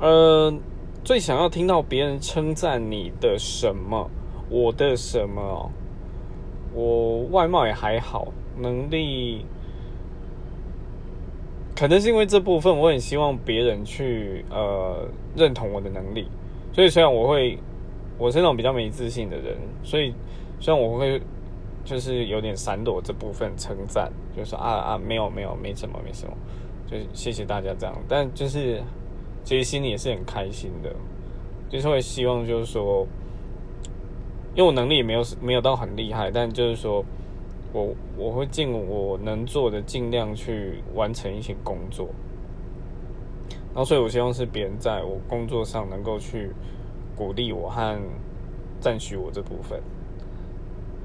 呃，最想要听到别人称赞你的什么？我的什么？我外貌也还好，能力可能是因为这部分，我很希望别人去呃认同我的能力。所以虽然我会，我是那种比较没自信的人，所以虽然我会就是有点闪躲这部分称赞，就说啊啊没有没有没什么没什么，就是谢谢大家这样。但就是其实心里也是很开心的，就是会希望就是说。因为我能力也没有没有到很厉害，但就是说我我会尽我能做的，尽量去完成一些工作。然后，所以我希望是别人在我工作上能够去鼓励我和赞许我这部分。